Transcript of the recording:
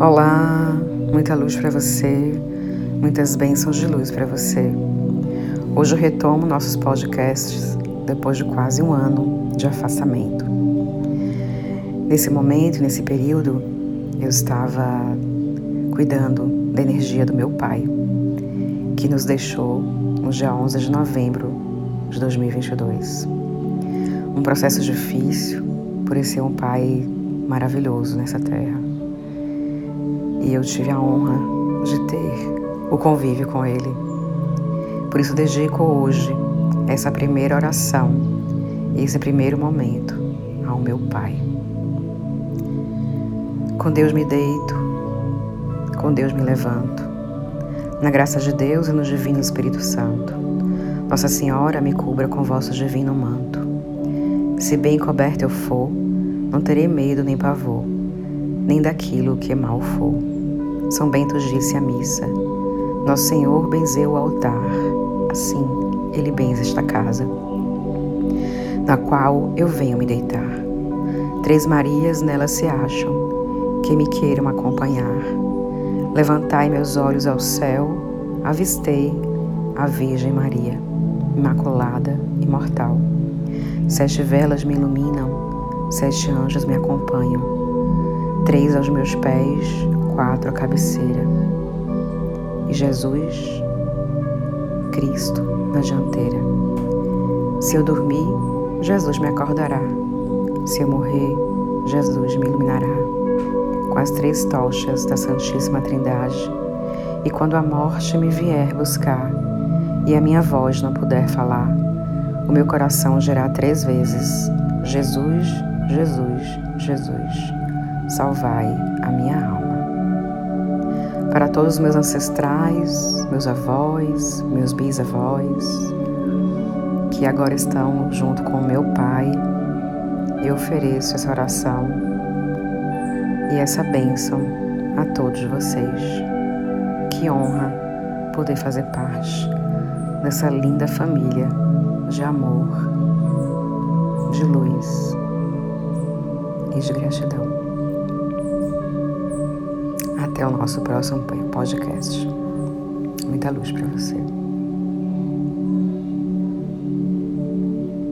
Olá, muita luz para você, muitas bênçãos de luz para você. Hoje eu retomo nossos podcasts depois de quase um ano de afastamento. Nesse momento, nesse período, eu estava cuidando da energia do meu pai, que nos deixou no dia 11 de novembro de 2022. Um processo difícil por ser um pai maravilhoso nessa terra e eu tive a honra de ter o convívio com Ele. Por isso, dedico hoje essa primeira oração, esse primeiro momento ao meu Pai. Com Deus me deito, com Deus me levanto. Na graça de Deus e no Divino Espírito Santo. Nossa Senhora me cubra com vosso divino manto. Se bem coberta eu for, não terei medo nem pavor, nem daquilo que mal for. São Bento disse à missa: Nosso Senhor benzeu o altar, assim ele benze esta casa, na qual eu venho me deitar. Três Marias nela se acham, que me queiram acompanhar. Levantai meus olhos ao céu, avistei a Virgem Maria, imaculada, imortal. Sete velas me iluminam, sete anjos me acompanham. Três aos meus pés, quatro a cabeceira e Jesus, Cristo, na dianteira. Se eu dormir, Jesus me acordará. Se eu morrer, Jesus me iluminará. Com as três tochas da Santíssima Trindade. E quando a morte me vier buscar e a minha voz não puder falar, o meu coração dirá três vezes: Jesus, Jesus, Jesus, salvai a minha alma para todos os meus ancestrais, meus avós, meus bisavós, que agora estão junto com meu Pai, eu ofereço essa oração e essa bênção a todos vocês. Que honra poder fazer parte dessa linda família de amor, de luz e de gratidão. Até o nosso próximo podcast. Muita luz para você.